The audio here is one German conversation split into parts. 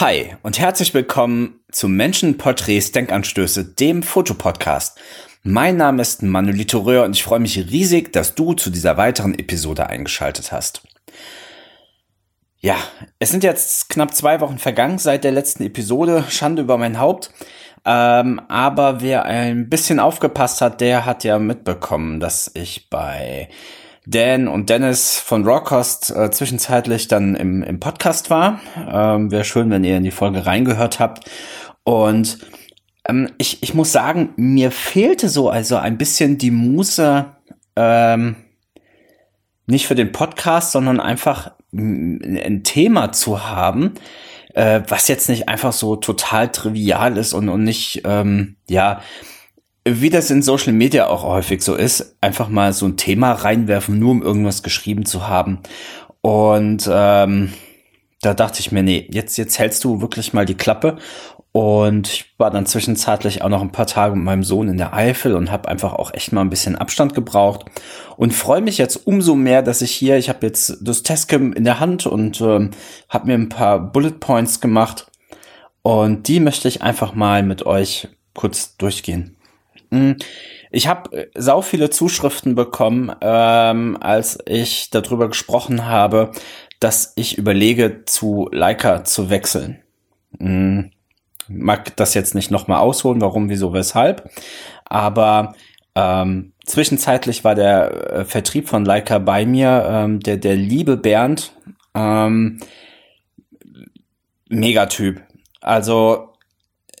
Hi und herzlich willkommen zu Menschenporträts Denkanstöße, dem Fotopodcast. Mein Name ist Manolito Röhr und ich freue mich riesig, dass du zu dieser weiteren Episode eingeschaltet hast. Ja, es sind jetzt knapp zwei Wochen vergangen seit der letzten Episode. Schande über mein Haupt. Ähm, aber wer ein bisschen aufgepasst hat, der hat ja mitbekommen, dass ich bei Dan und Dennis von Rawcost äh, zwischenzeitlich dann im, im Podcast war. Ähm, Wäre schön, wenn ihr in die Folge reingehört habt. Und ähm, ich, ich muss sagen, mir fehlte so also ein bisschen die Muse, ähm, nicht für den Podcast, sondern einfach ein Thema zu haben, äh, was jetzt nicht einfach so total trivial ist und, und nicht, ähm, ja, wie das in Social Media auch häufig so ist, einfach mal so ein Thema reinwerfen, nur um irgendwas geschrieben zu haben. Und ähm, da dachte ich mir, nee, jetzt, jetzt hältst du wirklich mal die Klappe und ich war dann zwischenzeitlich auch noch ein paar Tage mit meinem Sohn in der Eifel und habe einfach auch echt mal ein bisschen Abstand gebraucht und freue mich jetzt umso mehr, dass ich hier, ich habe jetzt das Testcam in der Hand und ähm, habe mir ein paar Bullet Points gemacht und die möchte ich einfach mal mit euch kurz durchgehen. Hm, ich habe äh, sau viele Zuschriften bekommen, ähm, als ich darüber gesprochen habe, dass ich überlege, zu Leica zu wechseln. Hm mag das jetzt nicht nochmal ausholen, warum, wieso, weshalb. Aber ähm, zwischenzeitlich war der äh, Vertrieb von Leica bei mir, ähm, der, der liebe Bernd, ähm, Megatyp. Also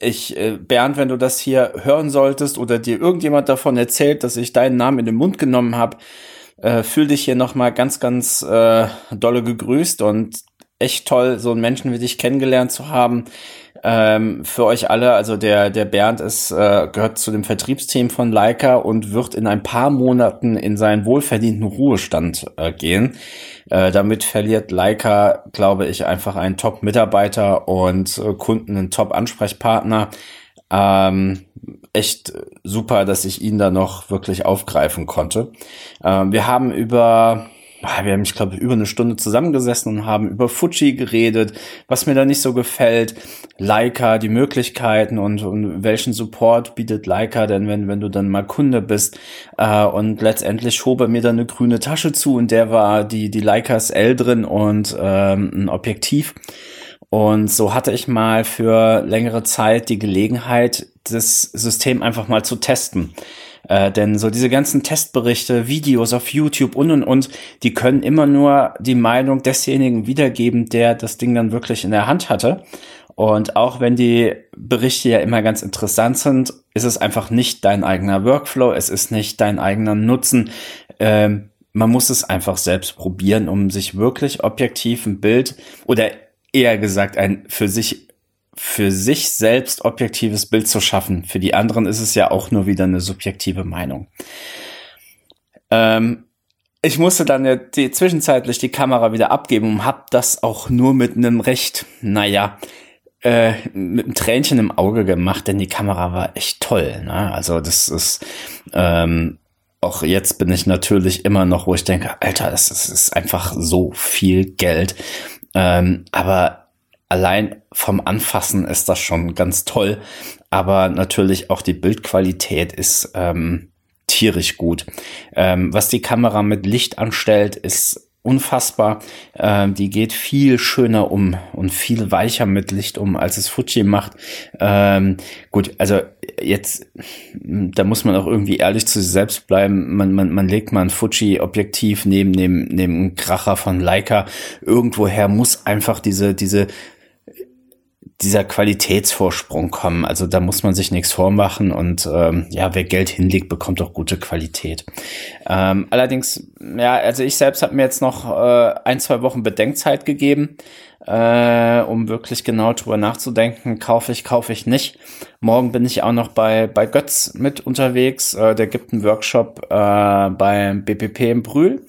ich, äh, Bernd, wenn du das hier hören solltest oder dir irgendjemand davon erzählt, dass ich deinen Namen in den Mund genommen habe, äh, fühl dich hier nochmal ganz, ganz äh, dolle gegrüßt und echt toll, so einen Menschen wie dich kennengelernt zu haben ähm, für euch alle. Also der, der Bernd ist, äh, gehört zu dem Vertriebsteam von Leica und wird in ein paar Monaten in seinen wohlverdienten Ruhestand äh, gehen. Äh, damit verliert Leica, glaube ich, einfach einen Top-Mitarbeiter und äh, Kunden einen Top-Ansprechpartner. Ähm, echt super, dass ich ihn da noch wirklich aufgreifen konnte. Ähm, wir haben über wir haben, ich glaube, über eine Stunde zusammengesessen und haben über Fuji geredet, was mir da nicht so gefällt, Leica, die Möglichkeiten und, und welchen Support bietet Leica denn, wenn, wenn du dann mal Kunde bist. Äh, und letztendlich schob er mir dann eine grüne Tasche zu und der war die, die Leicas L drin und ähm, ein Objektiv. Und so hatte ich mal für längere Zeit die Gelegenheit, das System einfach mal zu testen. Äh, denn so diese ganzen Testberichte, Videos auf YouTube und und und, die können immer nur die Meinung desjenigen wiedergeben, der das Ding dann wirklich in der Hand hatte. Und auch wenn die Berichte ja immer ganz interessant sind, ist es einfach nicht dein eigener Workflow, es ist nicht dein eigener Nutzen. Ähm, man muss es einfach selbst probieren, um sich wirklich objektiv ein Bild oder eher gesagt ein für sich für sich selbst objektives Bild zu schaffen. Für die anderen ist es ja auch nur wieder eine subjektive Meinung. Ähm, ich musste dann ja die, zwischenzeitlich die Kamera wieder abgeben und hab das auch nur mit einem recht, naja, äh, mit einem Tränchen im Auge gemacht, denn die Kamera war echt toll. Ne? Also das ist ähm, auch jetzt bin ich natürlich immer noch, wo ich denke, Alter, das ist, das ist einfach so viel Geld. Ähm, aber allein vom Anfassen ist das schon ganz toll. Aber natürlich auch die Bildqualität ist ähm, tierisch gut. Ähm, was die Kamera mit Licht anstellt, ist unfassbar. Ähm, die geht viel schöner um und viel weicher mit Licht um, als es Fuji macht. Ähm, gut, also jetzt, da muss man auch irgendwie ehrlich zu sich selbst bleiben. Man, man, man legt mal ein Fuji-Objektiv neben, neben, neben einem Kracher von Leica. Irgendwoher muss einfach diese, diese dieser Qualitätsvorsprung kommen. Also da muss man sich nichts vormachen und ähm, ja, wer Geld hinlegt, bekommt auch gute Qualität. Ähm, allerdings, ja, also ich selbst habe mir jetzt noch äh, ein, zwei Wochen Bedenkzeit gegeben, äh, um wirklich genau drüber nachzudenken, kaufe ich, kaufe ich nicht. Morgen bin ich auch noch bei, bei Götz mit unterwegs. Äh, der gibt einen Workshop äh, beim BPP in Brühl.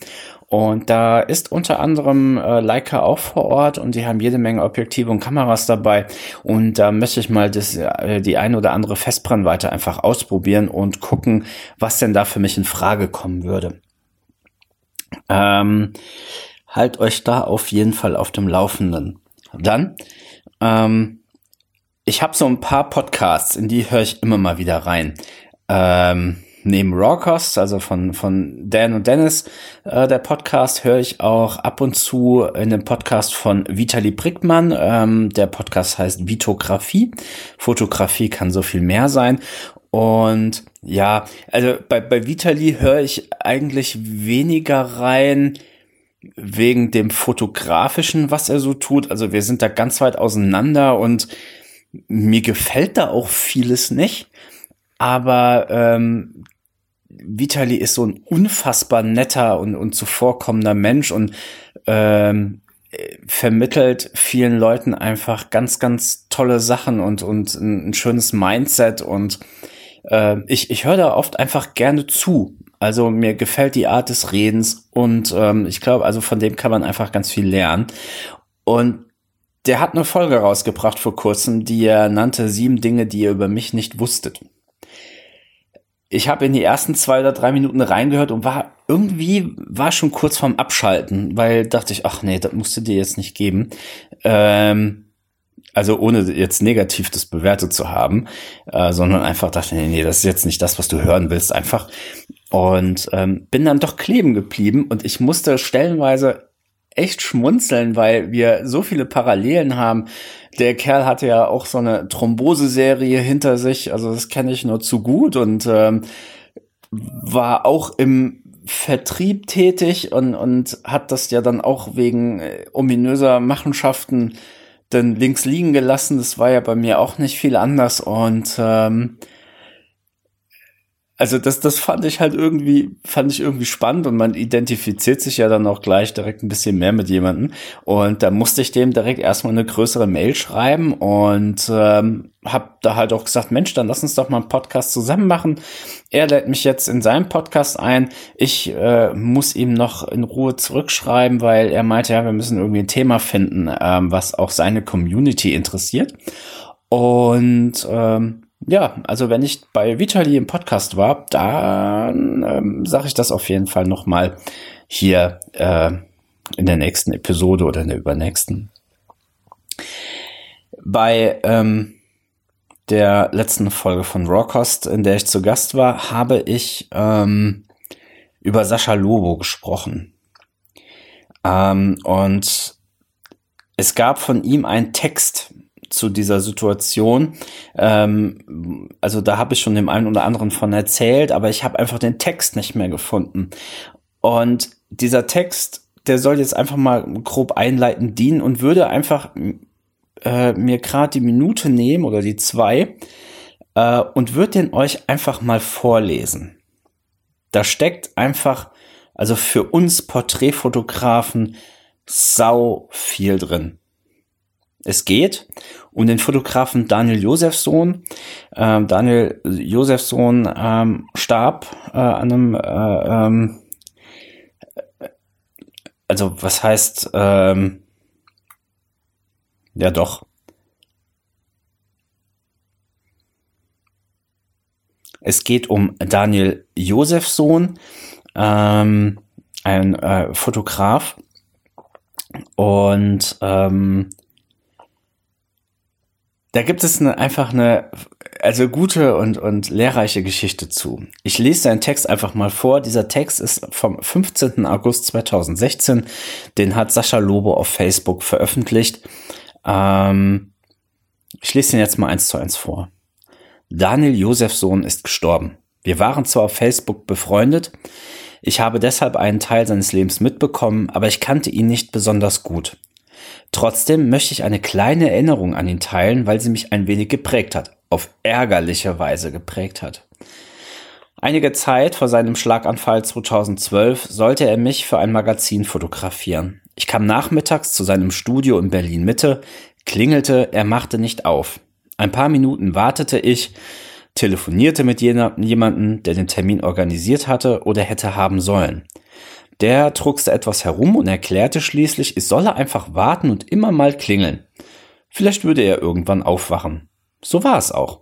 Und da ist unter anderem äh, Leica auch vor Ort und die haben jede Menge Objektive und Kameras dabei. Und da möchte ich mal das, äh, die eine oder andere Festbrennweite einfach ausprobieren und gucken, was denn da für mich in Frage kommen würde. Ähm, halt euch da auf jeden Fall auf dem Laufenden. Dann ähm, ich habe so ein paar Podcasts, in die höre ich immer mal wieder rein. Ähm, neben Rawcost, also von, von Dan und Dennis, äh, der Podcast, höre ich auch ab und zu in dem Podcast von Vitali Brickmann. Ähm, der Podcast heißt Vitografie. Fotografie kann so viel mehr sein. Und ja, also bei, bei Vitali höre ich eigentlich weniger rein wegen dem fotografischen, was er so tut. Also wir sind da ganz weit auseinander und mir gefällt da auch vieles nicht. Aber ähm, Vitali ist so ein unfassbar netter und, und zuvorkommender Mensch und ähm, vermittelt vielen Leuten einfach ganz, ganz tolle Sachen und, und ein, schönes Mindset und äh, ich, ich höre da oft einfach gerne zu. Also mir gefällt die Art des Redens und ähm, ich glaube, also von dem kann man einfach ganz viel lernen. Und der hat eine Folge rausgebracht vor kurzem, die er nannte Sieben Dinge, die ihr über mich nicht wusstet. Ich habe in die ersten zwei oder drei Minuten reingehört und war irgendwie war schon kurz vorm Abschalten, weil dachte ich, ach nee, das musst du dir jetzt nicht geben. Ähm, also ohne jetzt negativ das bewertet zu haben, äh, sondern einfach dachte, nee, nee, das ist jetzt nicht das, was du hören willst, einfach. Und ähm, bin dann doch kleben geblieben und ich musste stellenweise echt schmunzeln, weil wir so viele Parallelen haben. Der Kerl hatte ja auch so eine Thromboseserie hinter sich, also das kenne ich nur zu gut und ähm, war auch im Vertrieb tätig und, und hat das ja dann auch wegen äh, ominöser Machenschaften dann links liegen gelassen. Das war ja bei mir auch nicht viel anders und ähm, also das, das fand ich halt irgendwie, fand ich irgendwie spannend und man identifiziert sich ja dann auch gleich direkt ein bisschen mehr mit jemandem. Und da musste ich dem direkt erstmal eine größere Mail schreiben und ähm, habe da halt auch gesagt, Mensch, dann lass uns doch mal einen Podcast zusammen machen. Er lädt mich jetzt in seinen Podcast ein. Ich äh, muss ihm noch in Ruhe zurückschreiben, weil er meinte, ja, wir müssen irgendwie ein Thema finden, ähm, was auch seine Community interessiert. Und ähm, ja, also wenn ich bei Vitali im Podcast war, dann ähm, sage ich das auf jeden Fall nochmal hier äh, in der nächsten Episode oder in der übernächsten. Bei ähm, der letzten Folge von Rawcost, in der ich zu Gast war, habe ich ähm, über Sascha Lobo gesprochen. Ähm, und es gab von ihm einen Text, zu dieser Situation. Ähm, also da habe ich schon dem einen oder anderen von erzählt, aber ich habe einfach den Text nicht mehr gefunden. Und dieser Text, der soll jetzt einfach mal grob einleitend dienen und würde einfach äh, mir gerade die Minute nehmen oder die zwei äh, und würde den euch einfach mal vorlesen. Da steckt einfach, also für uns Porträtfotografen, sau viel drin. Es geht um den Fotografen Daniel Josefsohn. Ähm, Daniel Josefsohn ähm, starb äh, an einem, äh, ähm, also was heißt, ähm, ja doch. Es geht um Daniel Josefsohn, ähm, ein äh, Fotograf. Und ähm, da gibt es eine, einfach eine, also gute und, und lehrreiche Geschichte zu. Ich lese seinen Text einfach mal vor. Dieser Text ist vom 15. August 2016. Den hat Sascha Lobo auf Facebook veröffentlicht. Ähm, ich lese ihn jetzt mal eins zu eins vor. Daniel Josefsohn ist gestorben. Wir waren zwar auf Facebook befreundet, ich habe deshalb einen Teil seines Lebens mitbekommen, aber ich kannte ihn nicht besonders gut. Trotzdem möchte ich eine kleine Erinnerung an ihn teilen, weil sie mich ein wenig geprägt hat, auf ärgerliche Weise geprägt hat. Einige Zeit vor seinem Schlaganfall 2012 sollte er mich für ein Magazin fotografieren. Ich kam nachmittags zu seinem Studio in Berlin Mitte, klingelte, er machte nicht auf. Ein paar Minuten wartete ich, telefonierte mit jemandem, der den Termin organisiert hatte oder hätte haben sollen. Der druckste etwas herum und erklärte schließlich, ich solle einfach warten und immer mal klingeln. Vielleicht würde er irgendwann aufwachen. So war es auch.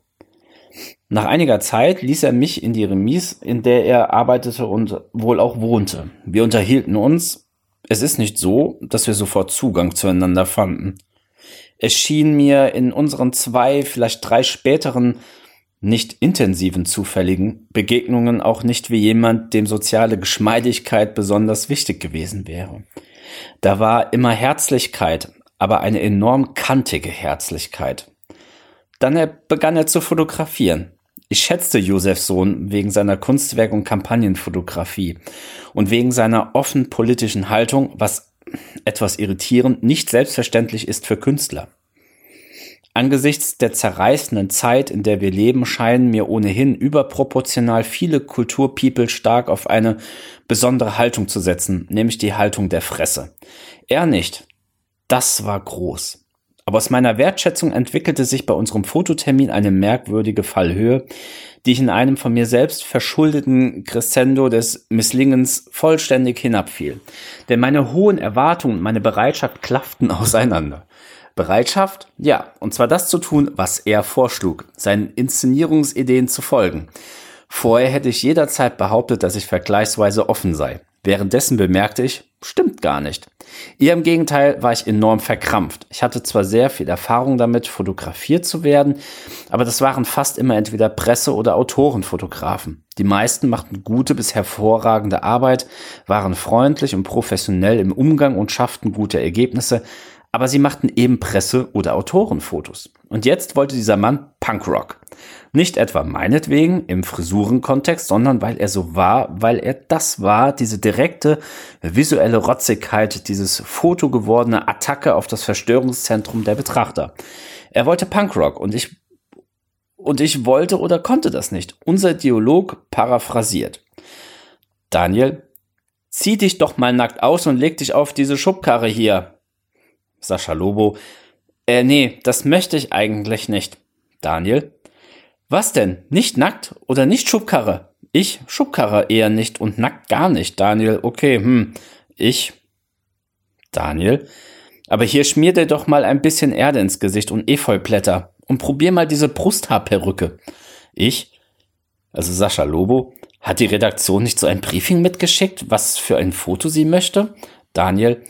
Nach einiger Zeit ließ er mich in die Remise, in der er arbeitete und wohl auch wohnte. Wir unterhielten uns. Es ist nicht so, dass wir sofort Zugang zueinander fanden. Es schien mir in unseren zwei, vielleicht drei späteren nicht intensiven zufälligen Begegnungen auch nicht wie jemand, dem soziale Geschmeidigkeit besonders wichtig gewesen wäre. Da war immer Herzlichkeit, aber eine enorm kantige Herzlichkeit. Dann er begann er zu fotografieren. Ich schätzte Josefs Sohn wegen seiner Kunstwerk- und Kampagnenfotografie und wegen seiner offen politischen Haltung, was etwas irritierend nicht selbstverständlich ist für Künstler. Angesichts der zerreißenden Zeit, in der wir leben, scheinen mir ohnehin überproportional viele Kulturpeople stark auf eine besondere Haltung zu setzen, nämlich die Haltung der Fresse. Er nicht. Das war groß. Aber aus meiner Wertschätzung entwickelte sich bei unserem Fototermin eine merkwürdige Fallhöhe, die ich in einem von mir selbst verschuldeten Crescendo des Misslingens vollständig hinabfiel. Denn meine hohen Erwartungen und meine Bereitschaft klafften auseinander. Bereitschaft? Ja, und zwar das zu tun, was er vorschlug, seinen Inszenierungsideen zu folgen. Vorher hätte ich jederzeit behauptet, dass ich vergleichsweise offen sei. Währenddessen bemerkte ich, stimmt gar nicht. Eher im Gegenteil war ich enorm verkrampft. Ich hatte zwar sehr viel Erfahrung damit, fotografiert zu werden, aber das waren fast immer entweder Presse- oder Autorenfotografen. Die meisten machten gute bis hervorragende Arbeit, waren freundlich und professionell im Umgang und schafften gute Ergebnisse, aber sie machten eben Presse- oder Autorenfotos. Und jetzt wollte dieser Mann Punkrock. Nicht etwa meinetwegen im Frisurenkontext, sondern weil er so war, weil er das war, diese direkte visuelle Rotzigkeit, dieses fotogewordene Attacke auf das Verstörungszentrum der Betrachter. Er wollte Punkrock und ich und ich wollte oder konnte das nicht. Unser Dialog paraphrasiert. Daniel, zieh dich doch mal nackt aus und leg dich auf diese Schubkarre hier. Sascha Lobo. Äh, nee, das möchte ich eigentlich nicht. Daniel. Was denn? Nicht nackt oder nicht Schubkarre? Ich Schubkarre eher nicht und nackt gar nicht. Daniel, okay, hm. Ich. Daniel. Aber hier schmier dir doch mal ein bisschen Erde ins Gesicht und Efeublätter und probier mal diese Brusthaarperücke. Ich. Also Sascha Lobo. Hat die Redaktion nicht so ein Briefing mitgeschickt, was für ein Foto sie möchte? Daniel.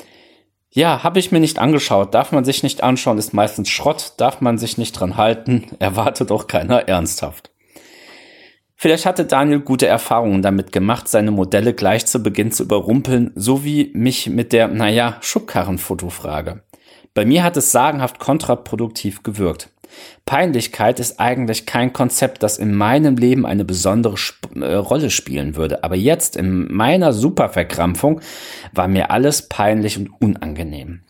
Ja, habe ich mir nicht angeschaut. Darf man sich nicht anschauen, ist meistens Schrott, darf man sich nicht dran halten, erwartet auch keiner ernsthaft. Vielleicht hatte Daniel gute Erfahrungen damit gemacht, seine Modelle gleich zu Beginn zu überrumpeln, so wie mich mit der, naja, Schubkarrenfotofrage. Bei mir hat es sagenhaft kontraproduktiv gewirkt. Peinlichkeit ist eigentlich kein Konzept, das in meinem Leben eine besondere Sp äh, Rolle spielen würde. Aber jetzt in meiner Superverkrampfung war mir alles peinlich und unangenehm.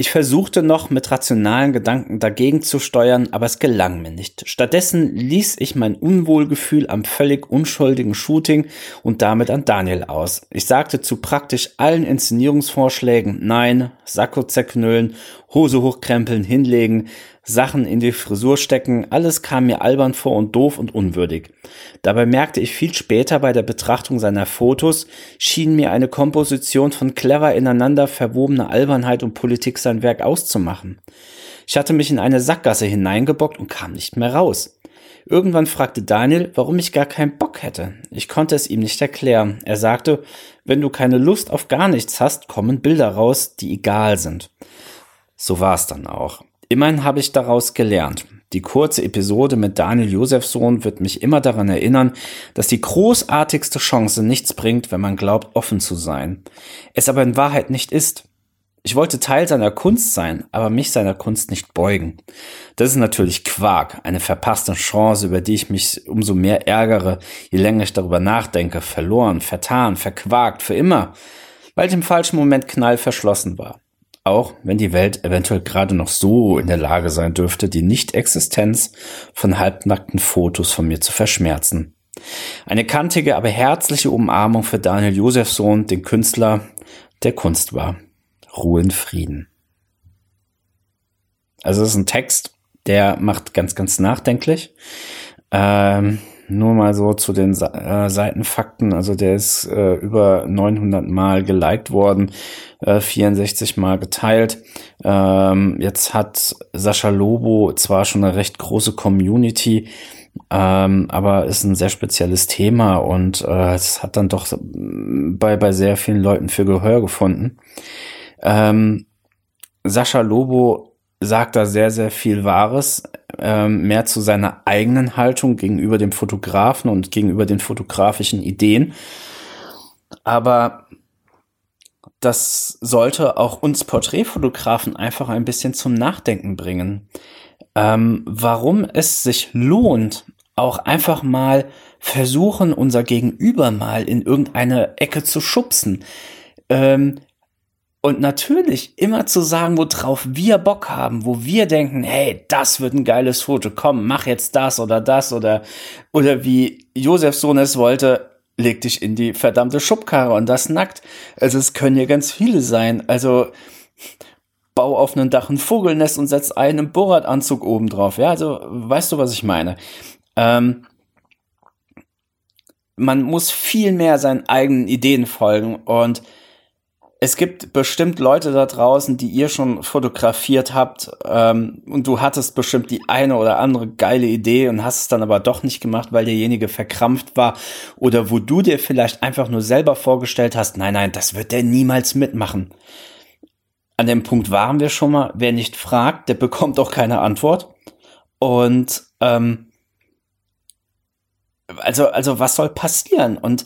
Ich versuchte noch mit rationalen Gedanken dagegen zu steuern, aber es gelang mir nicht. Stattdessen ließ ich mein Unwohlgefühl am völlig unschuldigen Shooting und damit an Daniel aus. Ich sagte zu praktisch allen Inszenierungsvorschlägen Nein, Sakko zerknüllen, Hose hochkrempeln, hinlegen, Sachen in die Frisur stecken, alles kam mir albern vor und doof und unwürdig. Dabei merkte ich viel später bei der Betrachtung seiner Fotos, schien mir eine Komposition von clever ineinander verwobener Albernheit und Politik sein Werk auszumachen. Ich hatte mich in eine Sackgasse hineingebockt und kam nicht mehr raus. Irgendwann fragte Daniel, warum ich gar keinen Bock hätte. Ich konnte es ihm nicht erklären. Er sagte, wenn du keine Lust auf gar nichts hast, kommen Bilder raus, die egal sind. So war es dann auch. Immerhin habe ich daraus gelernt. Die kurze Episode mit Daniel Josefsohn wird mich immer daran erinnern, dass die großartigste Chance nichts bringt, wenn man glaubt, offen zu sein. Es aber in Wahrheit nicht ist. Ich wollte Teil seiner Kunst sein, aber mich seiner Kunst nicht beugen. Das ist natürlich Quark, eine verpasste Chance, über die ich mich umso mehr ärgere, je länger ich darüber nachdenke, verloren, vertan, verquakt, für immer, weil ich im falschen Moment knall verschlossen war auch wenn die Welt eventuell gerade noch so in der Lage sein dürfte, die Nicht-Existenz von halbnackten Fotos von mir zu verschmerzen. Eine kantige, aber herzliche Umarmung für Daniel Josefsohn, den Künstler, der Kunst war. Ruhe in Frieden. Also es ist ein Text, der macht ganz, ganz nachdenklich. Ähm, nur mal so zu den äh, Seitenfakten. Also der ist äh, über 900 Mal geliked worden, äh, 64 Mal geteilt. Ähm, jetzt hat Sascha Lobo zwar schon eine recht große Community, ähm, aber ist ein sehr spezielles Thema und äh, es hat dann doch bei, bei sehr vielen Leuten für Gehör gefunden. Ähm, Sascha Lobo sagt da sehr, sehr viel Wahres, ähm, mehr zu seiner eigenen Haltung gegenüber dem Fotografen und gegenüber den fotografischen Ideen. Aber das sollte auch uns Porträtfotografen einfach ein bisschen zum Nachdenken bringen. Ähm, warum es sich lohnt, auch einfach mal versuchen, unser Gegenüber mal in irgendeine Ecke zu schubsen. Ähm, und natürlich immer zu sagen, worauf wir Bock haben, wo wir denken, hey, das wird ein geiles Foto, komm, mach jetzt das oder das oder, oder wie Josefs Sohn es wollte, leg dich in die verdammte Schubkarre und das nackt. Also es können ja ganz viele sein. Also bau auf einem Dach ein Vogelnest und setz einen Bohrradanzug oben drauf. Ja, also weißt du, was ich meine? Ähm, man muss viel mehr seinen eigenen Ideen folgen und es gibt bestimmt Leute da draußen, die ihr schon fotografiert habt ähm, und du hattest bestimmt die eine oder andere geile Idee und hast es dann aber doch nicht gemacht, weil derjenige verkrampft war oder wo du dir vielleicht einfach nur selber vorgestellt hast, nein, nein, das wird der niemals mitmachen. An dem Punkt waren wir schon mal, wer nicht fragt, der bekommt auch keine Antwort. Und ähm, also, also was soll passieren? Und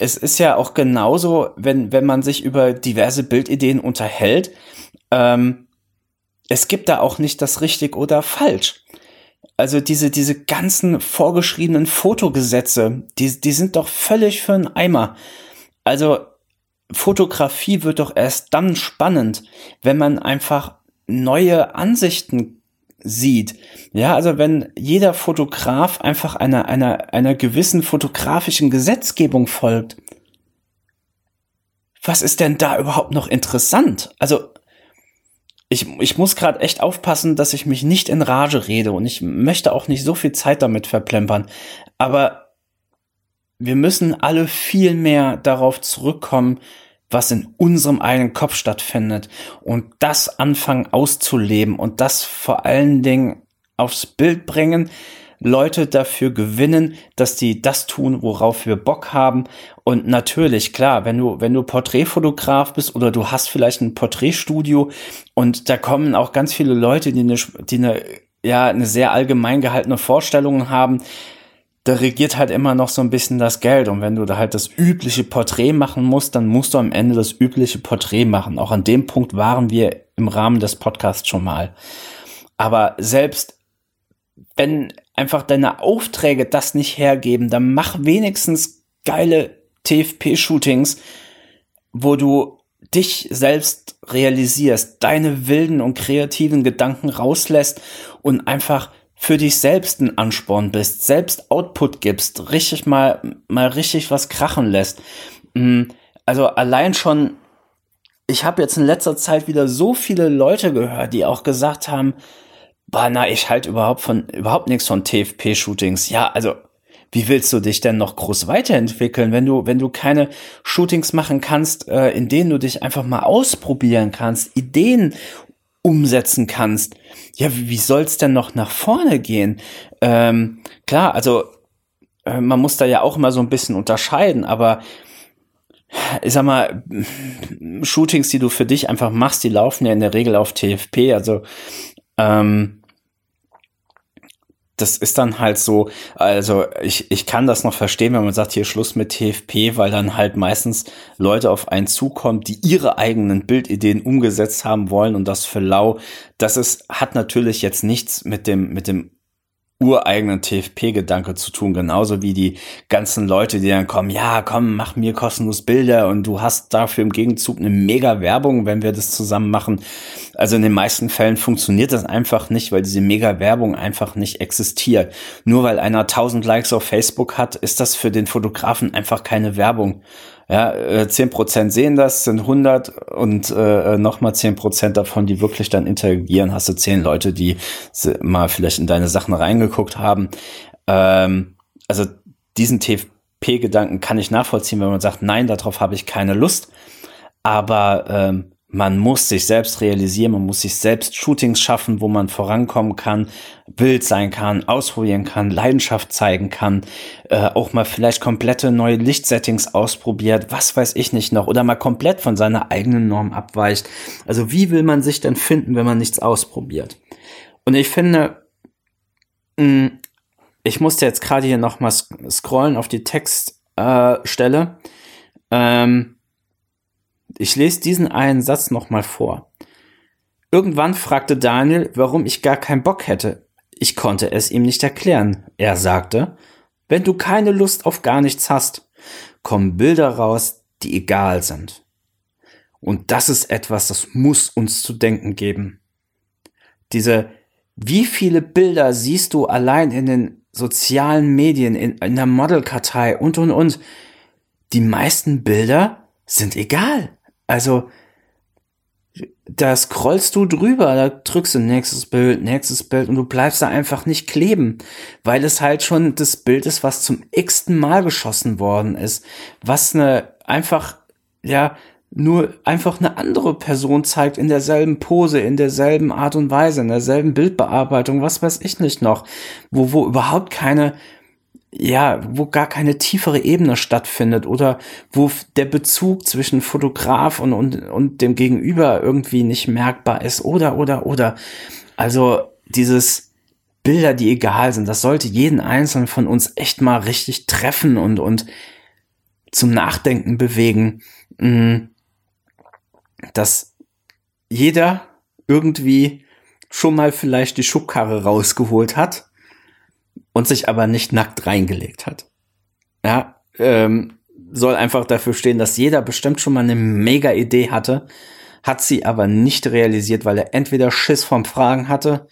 es ist ja auch genauso, wenn, wenn man sich über diverse Bildideen unterhält, ähm, es gibt da auch nicht das richtig oder falsch. Also diese, diese ganzen vorgeschriebenen Fotogesetze, die, die sind doch völlig für einen Eimer. Also Fotografie wird doch erst dann spannend, wenn man einfach neue Ansichten sieht. Ja, also wenn jeder Fotograf einfach einer, einer, einer gewissen fotografischen Gesetzgebung folgt, was ist denn da überhaupt noch interessant? Also ich, ich muss gerade echt aufpassen, dass ich mich nicht in Rage rede und ich möchte auch nicht so viel Zeit damit verplempern. Aber wir müssen alle viel mehr darauf zurückkommen, was in unserem eigenen Kopf stattfindet und das anfangen auszuleben und das vor allen Dingen aufs Bild bringen, Leute dafür gewinnen, dass die das tun, worauf wir Bock haben. Und natürlich, klar, wenn du, wenn du Porträtfotograf bist oder du hast vielleicht ein Porträtstudio und da kommen auch ganz viele Leute, die eine, die eine, ja, eine sehr allgemein gehaltene Vorstellung haben, da regiert halt immer noch so ein bisschen das Geld. Und wenn du da halt das übliche Porträt machen musst, dann musst du am Ende das übliche Porträt machen. Auch an dem Punkt waren wir im Rahmen des Podcasts schon mal. Aber selbst wenn einfach deine Aufträge das nicht hergeben, dann mach wenigstens geile TFP-Shootings, wo du dich selbst realisierst, deine wilden und kreativen Gedanken rauslässt und einfach für dich selbst ein Ansporn bist, selbst Output gibst, richtig mal, mal richtig was krachen lässt. Mm, also allein schon, ich habe jetzt in letzter Zeit wieder so viele Leute gehört, die auch gesagt haben, bah, na, ich halt überhaupt von, überhaupt nichts von TFP-Shootings. Ja, also, wie willst du dich denn noch groß weiterentwickeln, wenn du, wenn du keine Shootings machen kannst, äh, in denen du dich einfach mal ausprobieren kannst, Ideen umsetzen kannst, ja, wie soll's denn noch nach vorne gehen? Ähm, klar, also äh, man muss da ja auch immer so ein bisschen unterscheiden, aber ich sag mal, Shootings, die du für dich einfach machst, die laufen ja in der Regel auf TFP, also ähm, das ist dann halt so, also ich, ich kann das noch verstehen, wenn man sagt, hier Schluss mit TFP, weil dann halt meistens Leute auf einen zukommen, die ihre eigenen Bildideen umgesetzt haben wollen und das für lau. Das ist, hat natürlich jetzt nichts mit dem, mit dem ureigenen TFP-Gedanke zu tun, genauso wie die ganzen Leute, die dann kommen, ja, komm, mach mir kostenlos Bilder und du hast dafür im Gegenzug eine mega Werbung, wenn wir das zusammen machen. Also in den meisten Fällen funktioniert das einfach nicht, weil diese mega Werbung einfach nicht existiert. Nur weil einer 1000 Likes auf Facebook hat, ist das für den Fotografen einfach keine Werbung. Ja, äh, zehn Prozent sehen das, sind 100 und äh, nochmal zehn Prozent davon, die wirklich dann interagieren, hast du zehn Leute, die mal vielleicht in deine Sachen reingeguckt haben. Ähm, also diesen TFP-Gedanken kann ich nachvollziehen, wenn man sagt, nein, darauf habe ich keine Lust. Aber ähm, man muss sich selbst realisieren, man muss sich selbst Shootings schaffen, wo man vorankommen kann, wild sein kann, ausprobieren kann, Leidenschaft zeigen kann, äh, auch mal vielleicht komplette neue Lichtsettings ausprobiert, was weiß ich nicht noch, oder mal komplett von seiner eigenen Norm abweicht. Also wie will man sich denn finden, wenn man nichts ausprobiert? Und ich finde, mh, mm, ich musste jetzt gerade hier noch mal scrollen auf die Textstelle. Äh, ähm, ich lese diesen einen Satz nochmal vor. Irgendwann fragte Daniel, warum ich gar keinen Bock hätte. Ich konnte es ihm nicht erklären. Er sagte, wenn du keine Lust auf gar nichts hast, kommen Bilder raus, die egal sind. Und das ist etwas, das muss uns zu denken geben. Diese, wie viele Bilder siehst du allein in den sozialen Medien, in, in der Modelkartei und, und, und. Die meisten Bilder sind egal. Also, da scrollst du drüber, da drückst du nächstes Bild, nächstes Bild und du bleibst da einfach nicht kleben, weil es halt schon das Bild ist, was zum x-ten Mal geschossen worden ist, was eine einfach, ja, nur einfach eine andere Person zeigt in derselben Pose, in derselben Art und Weise, in derselben Bildbearbeitung, was weiß ich nicht noch, wo, wo überhaupt keine ja, wo gar keine tiefere Ebene stattfindet oder wo der Bezug zwischen Fotograf und, und, und dem Gegenüber irgendwie nicht merkbar ist oder, oder, oder. Also dieses Bilder, die egal sind, das sollte jeden Einzelnen von uns echt mal richtig treffen und, und zum Nachdenken bewegen, mm, dass jeder irgendwie schon mal vielleicht die Schubkarre rausgeholt hat und sich aber nicht nackt reingelegt hat. Ja, ähm, soll einfach dafür stehen, dass jeder bestimmt schon mal eine mega Idee hatte, hat sie aber nicht realisiert, weil er entweder Schiss vom Fragen hatte,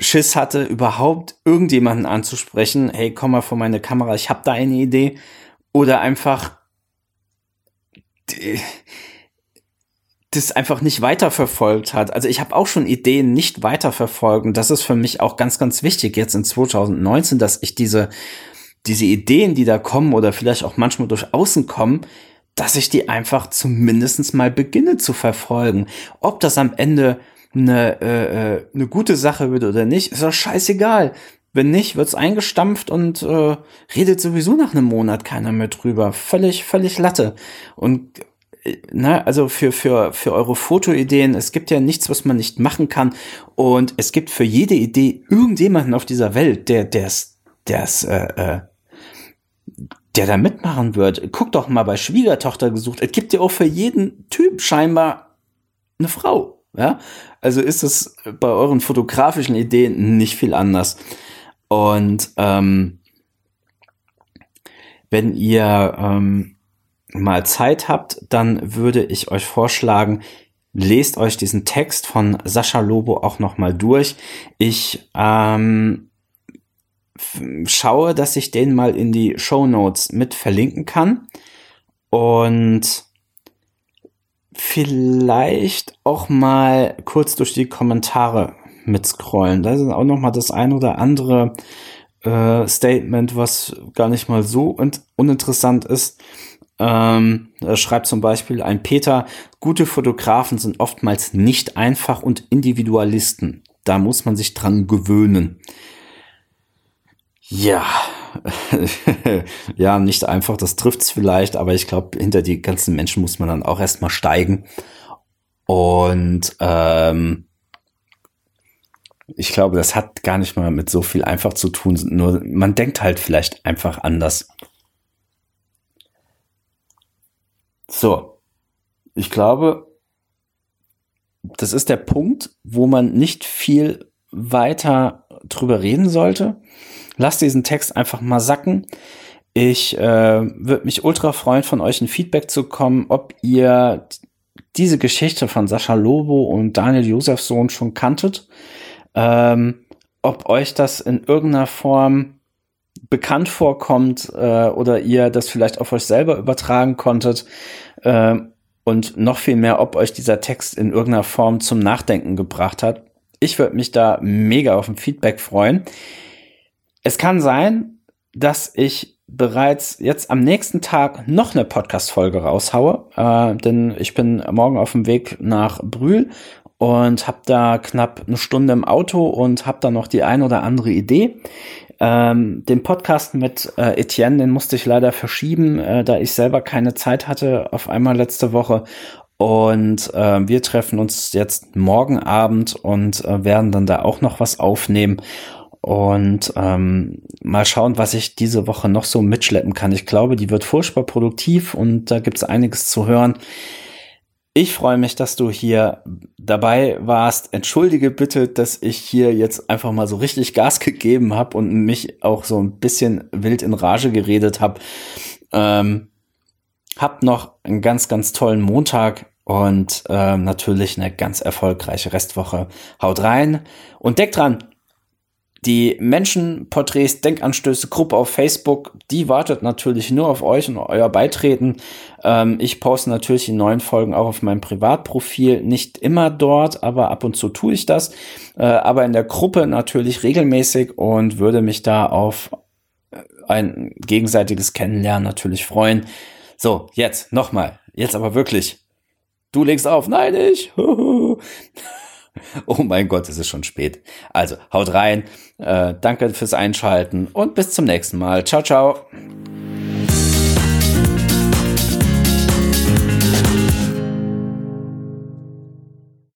Schiss hatte, überhaupt irgendjemanden anzusprechen, hey, komm mal vor meine Kamera, ich hab da eine Idee, oder einfach das einfach nicht weiterverfolgt hat. Also ich habe auch schon Ideen nicht weiterverfolgt und das ist für mich auch ganz, ganz wichtig jetzt in 2019, dass ich diese, diese Ideen, die da kommen oder vielleicht auch manchmal durch Außen kommen, dass ich die einfach zumindestens mal beginne zu verfolgen. Ob das am Ende eine, äh, äh eine gute Sache wird oder nicht, ist doch scheißegal. Wenn nicht, wird's eingestampft und äh, redet sowieso nach einem Monat keiner mehr drüber. Völlig, völlig Latte. Und ne, also für, für, für eure Fotoideen, es gibt ja nichts, was man nicht machen kann. Und es gibt für jede Idee irgendjemanden auf dieser Welt, der, der's, der's, äh, äh, der da mitmachen wird. Guck doch mal bei Schwiegertochter gesucht. Es gibt ja auch für jeden Typ scheinbar eine Frau. Ja, also ist es bei euren fotografischen Ideen nicht viel anders. Und ähm, wenn ihr ähm, mal Zeit habt, dann würde ich euch vorschlagen, lest euch diesen Text von Sascha Lobo auch noch mal durch. Ich ähm, schaue, dass ich den mal in die Show Notes mit verlinken kann und vielleicht auch mal kurz durch die Kommentare mitscrollen. Da ist auch noch mal das ein oder andere äh, Statement, was gar nicht mal so uninteressant ist. Ähm, schreibt zum Beispiel ein Peter, gute Fotografen sind oftmals nicht einfach und Individualisten. Da muss man sich dran gewöhnen. Ja, ja, nicht einfach, das trifft's vielleicht, aber ich glaube, hinter die ganzen Menschen muss man dann auch erstmal steigen. Und ähm, ich glaube, das hat gar nicht mal mit so viel einfach zu tun. Nur man denkt halt vielleicht einfach anders. So, ich glaube, das ist der Punkt, wo man nicht viel weiter drüber reden sollte. Lasst diesen Text einfach mal sacken. Ich äh, würde mich ultra freuen, von euch ein Feedback zu kommen, ob ihr diese Geschichte von Sascha Lobo und Daniel Josefsohn schon kanntet. Ähm, ob euch das in irgendeiner Form bekannt vorkommt äh, oder ihr das vielleicht auf euch selber übertragen konntet äh, und noch viel mehr, ob euch dieser Text in irgendeiner Form zum Nachdenken gebracht hat. Ich würde mich da mega auf ein Feedback freuen. Es kann sein, dass ich bereits jetzt am nächsten Tag noch eine Podcast-Folge raushaue, äh, denn ich bin morgen auf dem Weg nach Brühl und habe da knapp eine Stunde im Auto und habe da noch die ein oder andere Idee. Ähm, den Podcast mit äh, Etienne, den musste ich leider verschieben, äh, da ich selber keine Zeit hatte auf einmal letzte Woche. Und äh, wir treffen uns jetzt morgen Abend und äh, werden dann da auch noch was aufnehmen und ähm, mal schauen, was ich diese Woche noch so mitschleppen kann. Ich glaube, die wird furchtbar produktiv und da gibt's einiges zu hören. Ich freue mich, dass du hier dabei warst. Entschuldige bitte, dass ich hier jetzt einfach mal so richtig Gas gegeben habe und mich auch so ein bisschen wild in Rage geredet habe. Ähm, habt noch einen ganz, ganz tollen Montag und ähm, natürlich eine ganz erfolgreiche Restwoche. Haut rein und denkt dran, die Menschenporträts, Denkanstöße, Gruppe auf Facebook, die wartet natürlich nur auf euch und euer Beitreten. Ähm, ich poste natürlich die neuen Folgen auch auf meinem Privatprofil. Nicht immer dort, aber ab und zu tue ich das. Äh, aber in der Gruppe natürlich regelmäßig und würde mich da auf ein gegenseitiges Kennenlernen natürlich freuen. So, jetzt nochmal. Jetzt aber wirklich. Du legst auf. Nein, ich. Oh mein Gott, es ist schon spät. Also, haut rein. Äh, danke fürs Einschalten und bis zum nächsten Mal. Ciao, ciao.